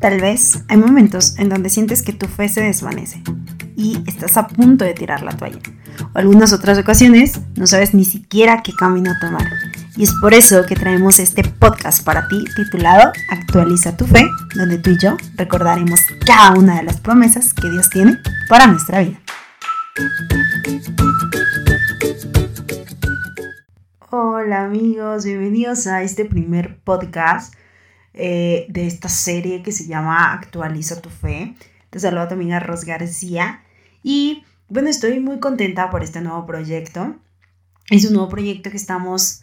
Tal vez hay momentos en donde sientes que tu fe se desvanece y estás a punto de tirar la toalla. O algunas otras ocasiones no sabes ni siquiera qué camino tomar. Y es por eso que traemos este podcast para ti titulado Actualiza tu fe, donde tú y yo recordaremos cada una de las promesas que Dios tiene para nuestra vida. Hola amigos, bienvenidos a este primer podcast eh, de esta serie que se llama Actualiza tu fe. Te saludo también a Ros García y bueno, estoy muy contenta por este nuevo proyecto. Es un nuevo proyecto que estamos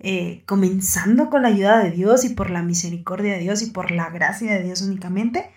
eh, comenzando con la ayuda de Dios y por la misericordia de Dios y por la gracia de Dios únicamente.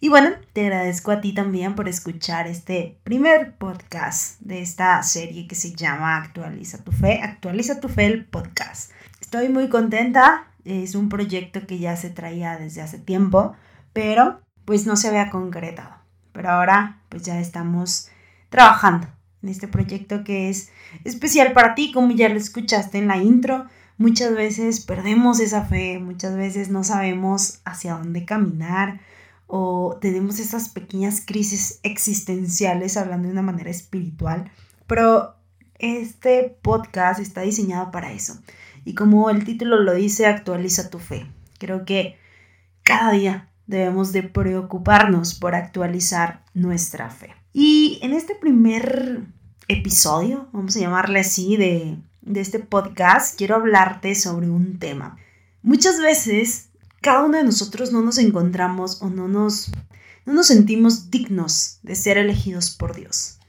Y bueno, te agradezco a ti también por escuchar este primer podcast de esta serie que se llama Actualiza tu fe. Actualiza tu fe el podcast. Estoy muy contenta. Es un proyecto que ya se traía desde hace tiempo, pero pues no se había concretado. Pero ahora pues ya estamos trabajando en este proyecto que es especial para ti, como ya lo escuchaste en la intro. Muchas veces perdemos esa fe, muchas veces no sabemos hacia dónde caminar o tenemos esas pequeñas crisis existenciales hablando de una manera espiritual, pero este podcast está diseñado para eso. Y como el título lo dice, actualiza tu fe. Creo que cada día debemos de preocuparnos por actualizar nuestra fe. Y en este primer episodio, vamos a llamarle así, de, de este podcast, quiero hablarte sobre un tema. Muchas veces cada uno de nosotros no nos encontramos o no nos, no nos sentimos dignos de ser elegidos por Dios.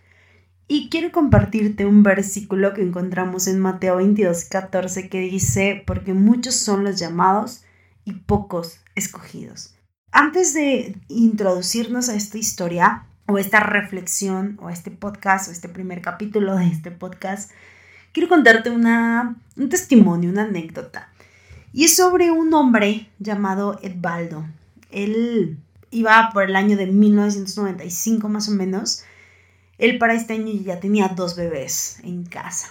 Y quiero compartirte un versículo que encontramos en Mateo 22, 14 que dice, porque muchos son los llamados y pocos escogidos. Antes de introducirnos a esta historia, o esta reflexión o este podcast o este primer capítulo de este podcast, quiero contarte una, un testimonio, una anécdota. Y es sobre un hombre llamado Edbaldo. Él iba por el año de 1995 más o menos. Él para este año ya tenía dos bebés en casa.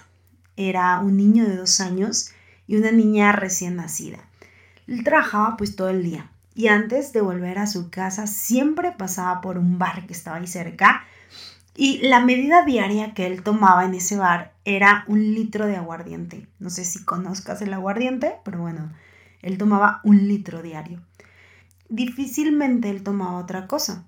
Era un niño de dos años y una niña recién nacida. Él trabajaba pues todo el día y antes de volver a su casa siempre pasaba por un bar que estaba ahí cerca y la medida diaria que él tomaba en ese bar era un litro de aguardiente. No sé si conozcas el aguardiente, pero bueno, él tomaba un litro diario. Difícilmente él tomaba otra cosa.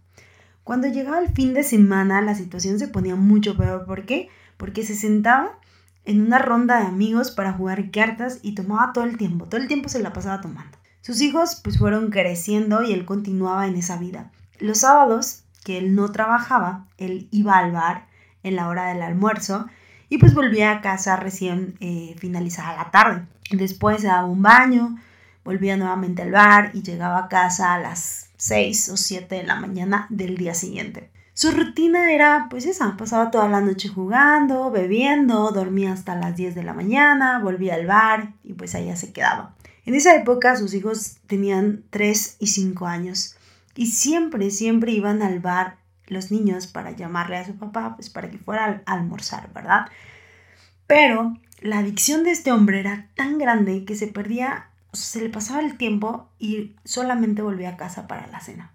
Cuando llegaba el fin de semana la situación se ponía mucho peor. ¿Por qué? Porque se sentaba en una ronda de amigos para jugar cartas y tomaba todo el tiempo. Todo el tiempo se la pasaba tomando. Sus hijos pues fueron creciendo y él continuaba en esa vida. Los sábados, que él no trabajaba, él iba al bar en la hora del almuerzo y pues volvía a casa recién eh, finalizada la tarde. Después se daba un baño, volvía nuevamente al bar y llegaba a casa a las 6 o 7 de la mañana del día siguiente. Su rutina era pues esa, pasaba toda la noche jugando, bebiendo, dormía hasta las 10 de la mañana, volvía al bar y pues allá se quedaba. En esa época sus hijos tenían 3 y 5 años y siempre, siempre iban al bar los niños para llamarle a su papá, pues para que fuera a almorzar, ¿verdad? Pero la adicción de este hombre era tan grande que se perdía, se le pasaba el tiempo y solamente volvía a casa para la cena.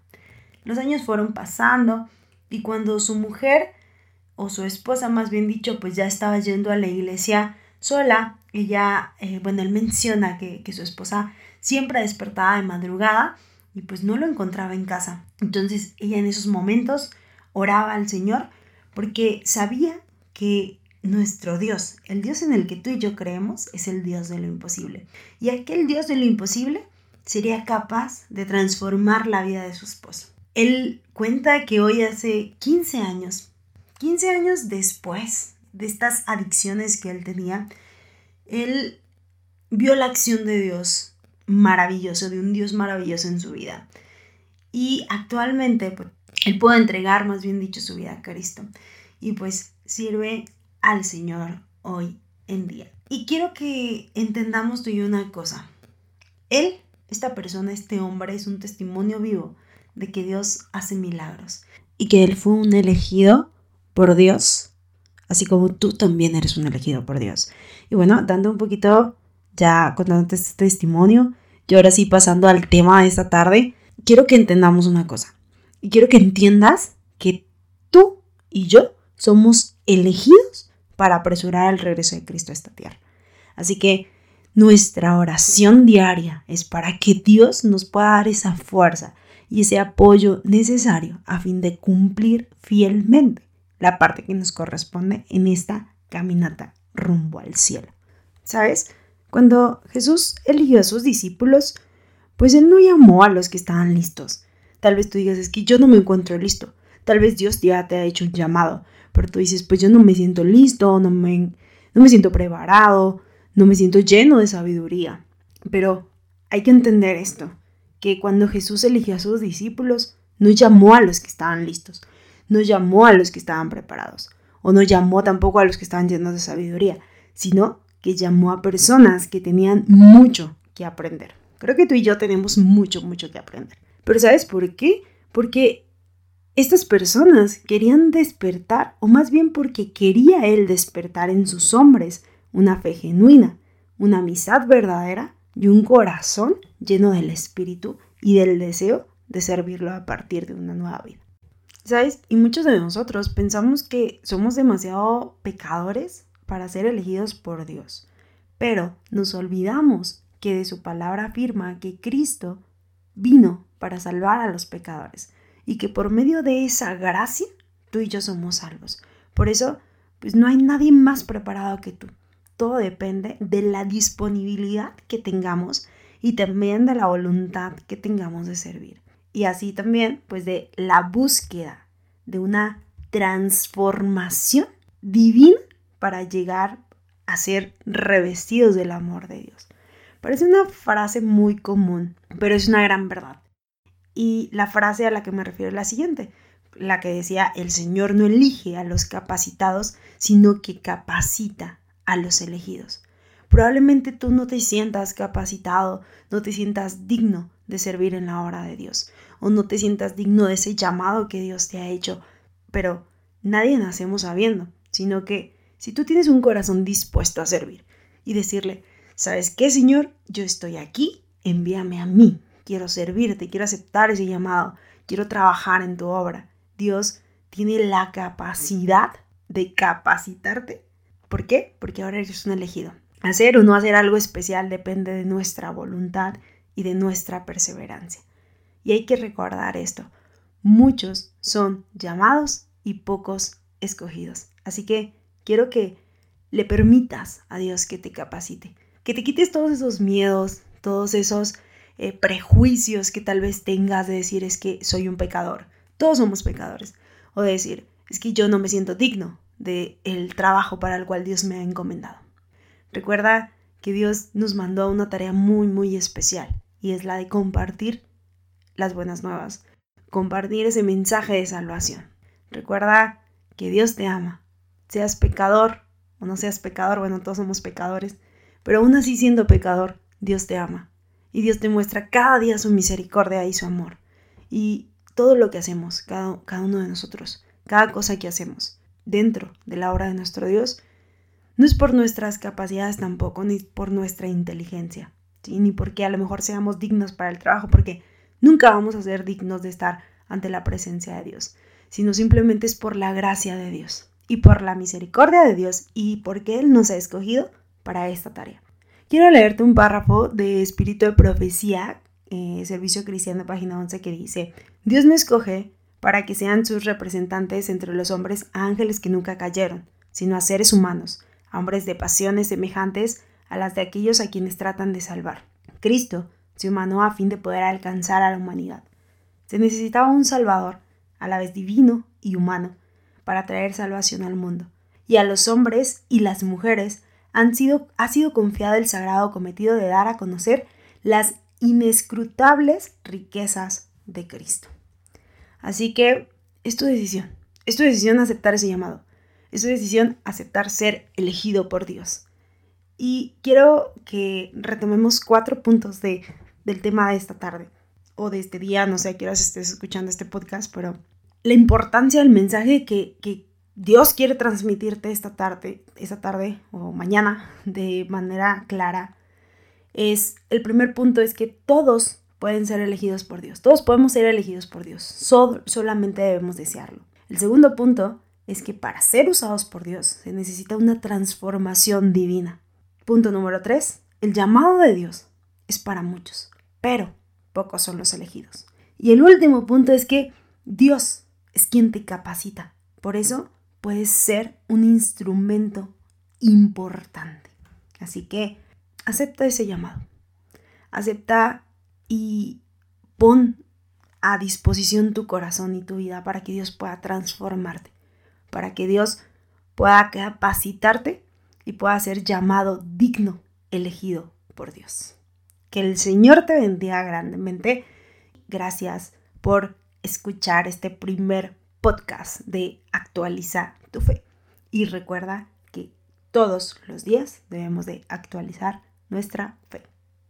Los años fueron pasando y cuando su mujer, o su esposa más bien dicho, pues ya estaba yendo a la iglesia sola, ella, eh, bueno, él menciona que, que su esposa siempre despertaba de madrugada y pues no lo encontraba en casa. Entonces ella en esos momentos oraba al Señor porque sabía que nuestro Dios, el Dios en el que tú y yo creemos, es el Dios de lo imposible. Y aquel Dios de lo imposible sería capaz de transformar la vida de su esposo. Él cuenta que hoy hace 15 años, 15 años después de estas adicciones que él tenía, él vio la acción de Dios maravilloso, de un Dios maravilloso en su vida. Y actualmente, pues, él puede entregar, más bien dicho, su vida a Cristo. Y pues sirve al Señor hoy en día. Y quiero que entendamos tú y una cosa. Él, esta persona, este hombre, es un testimonio vivo de que Dios hace milagros. Y que Él fue un elegido por Dios así como tú también eres un elegido por Dios. Y bueno, dando un poquito, ya contándote este testimonio, Y ahora sí, pasando al tema de esta tarde, quiero que entendamos una cosa. Y quiero que entiendas que tú y yo somos elegidos para apresurar el regreso de Cristo a esta tierra. Así que nuestra oración diaria es para que Dios nos pueda dar esa fuerza y ese apoyo necesario a fin de cumplir fielmente la parte que nos corresponde en esta caminata rumbo al cielo. ¿Sabes? Cuando Jesús eligió a sus discípulos, pues Él no llamó a los que estaban listos. Tal vez tú digas, es que yo no me encuentro listo. Tal vez Dios ya te ha hecho un llamado, pero tú dices, pues yo no me siento listo, no me, no me siento preparado, no me siento lleno de sabiduría. Pero hay que entender esto, que cuando Jesús eligió a sus discípulos, no llamó a los que estaban listos, no llamó a los que estaban preparados, o no llamó tampoco a los que estaban llenos de sabiduría, sino que llamó a personas que tenían mucho que aprender. Creo que tú y yo tenemos mucho, mucho que aprender. Pero ¿sabes por qué? Porque estas personas querían despertar, o más bien porque quería él despertar en sus hombres una fe genuina, una amistad verdadera y un corazón lleno del espíritu y del deseo de servirlo a partir de una nueva vida. ¿Sabes? Y muchos de nosotros pensamos que somos demasiado pecadores para ser elegidos por Dios, pero nos olvidamos que de su palabra afirma que Cristo vino para salvar a los pecadores y que por medio de esa gracia tú y yo somos salvos. Por eso, pues no hay nadie más preparado que tú todo depende de la disponibilidad que tengamos y también de la voluntad que tengamos de servir. Y así también, pues de la búsqueda de una transformación divina para llegar a ser revestidos del amor de Dios. Parece una frase muy común, pero es una gran verdad. Y la frase a la que me refiero es la siguiente, la que decía, el Señor no elige a los capacitados, sino que capacita a los elegidos. Probablemente tú no te sientas capacitado, no te sientas digno de servir en la obra de Dios, o no te sientas digno de ese llamado que Dios te ha hecho, pero nadie nacemos sabiendo, sino que si tú tienes un corazón dispuesto a servir y decirle, ¿sabes qué, Señor? Yo estoy aquí, envíame a mí, quiero servirte, quiero aceptar ese llamado, quiero trabajar en tu obra. Dios tiene la capacidad de capacitarte ¿Por qué? Porque ahora eres un elegido. Hacer o no hacer algo especial depende de nuestra voluntad y de nuestra perseverancia. Y hay que recordar esto. Muchos son llamados y pocos escogidos. Así que quiero que le permitas a Dios que te capacite, que te quites todos esos miedos, todos esos eh, prejuicios que tal vez tengas de decir es que soy un pecador. Todos somos pecadores. O de decir es que yo no me siento digno del el trabajo para el cual Dios me ha encomendado. Recuerda que Dios nos mandó una tarea muy, muy especial y es la de compartir las buenas nuevas, compartir ese mensaje de salvación. Recuerda que Dios te ama, seas pecador o no seas pecador, bueno, todos somos pecadores, pero aún así siendo pecador, Dios te ama y Dios te muestra cada día su misericordia y su amor. Y todo lo que hacemos, cada, cada uno de nosotros, cada cosa que hacemos, dentro de la obra de nuestro Dios, no es por nuestras capacidades tampoco, ni por nuestra inteligencia, ni porque a lo mejor seamos dignos para el trabajo, porque nunca vamos a ser dignos de estar ante la presencia de Dios, sino simplemente es por la gracia de Dios y por la misericordia de Dios y porque Él nos ha escogido para esta tarea. Quiero leerte un párrafo de Espíritu de Profecía, eh, Servicio Cristiano, página 11, que dice, Dios me escoge para que sean sus representantes entre los hombres ángeles que nunca cayeron, sino a seres humanos, hombres de pasiones semejantes a las de aquellos a quienes tratan de salvar. Cristo se humanó a fin de poder alcanzar a la humanidad. Se necesitaba un Salvador, a la vez divino y humano, para traer salvación al mundo. Y a los hombres y las mujeres han sido, ha sido confiado el sagrado cometido de dar a conocer las inescrutables riquezas de Cristo. Así que es tu decisión. Es tu decisión aceptar ese llamado. Es tu decisión aceptar ser elegido por Dios. Y quiero que retomemos cuatro puntos de, del tema de esta tarde o de este día, no sé a qué horas estés escuchando este podcast, pero la importancia del mensaje que, que Dios quiere transmitirte esta tarde, esta tarde o mañana de manera clara es, el primer punto es que todos pueden ser elegidos por Dios. Todos podemos ser elegidos por Dios. solamente debemos desearlo. El segundo punto es que para ser usados por Dios se necesita una transformación divina. Punto número tres. El llamado de Dios es para muchos, pero pocos son los elegidos. Y el último punto es que Dios es quien te capacita. Por eso puedes ser un instrumento importante. Así que acepta ese llamado. Acepta y pon a disposición tu corazón y tu vida para que Dios pueda transformarte, para que Dios pueda capacitarte y pueda ser llamado digno, elegido por Dios. Que el Señor te bendiga grandemente. Gracias por escuchar este primer podcast de Actualiza tu fe. Y recuerda que todos los días debemos de actualizar nuestra fe.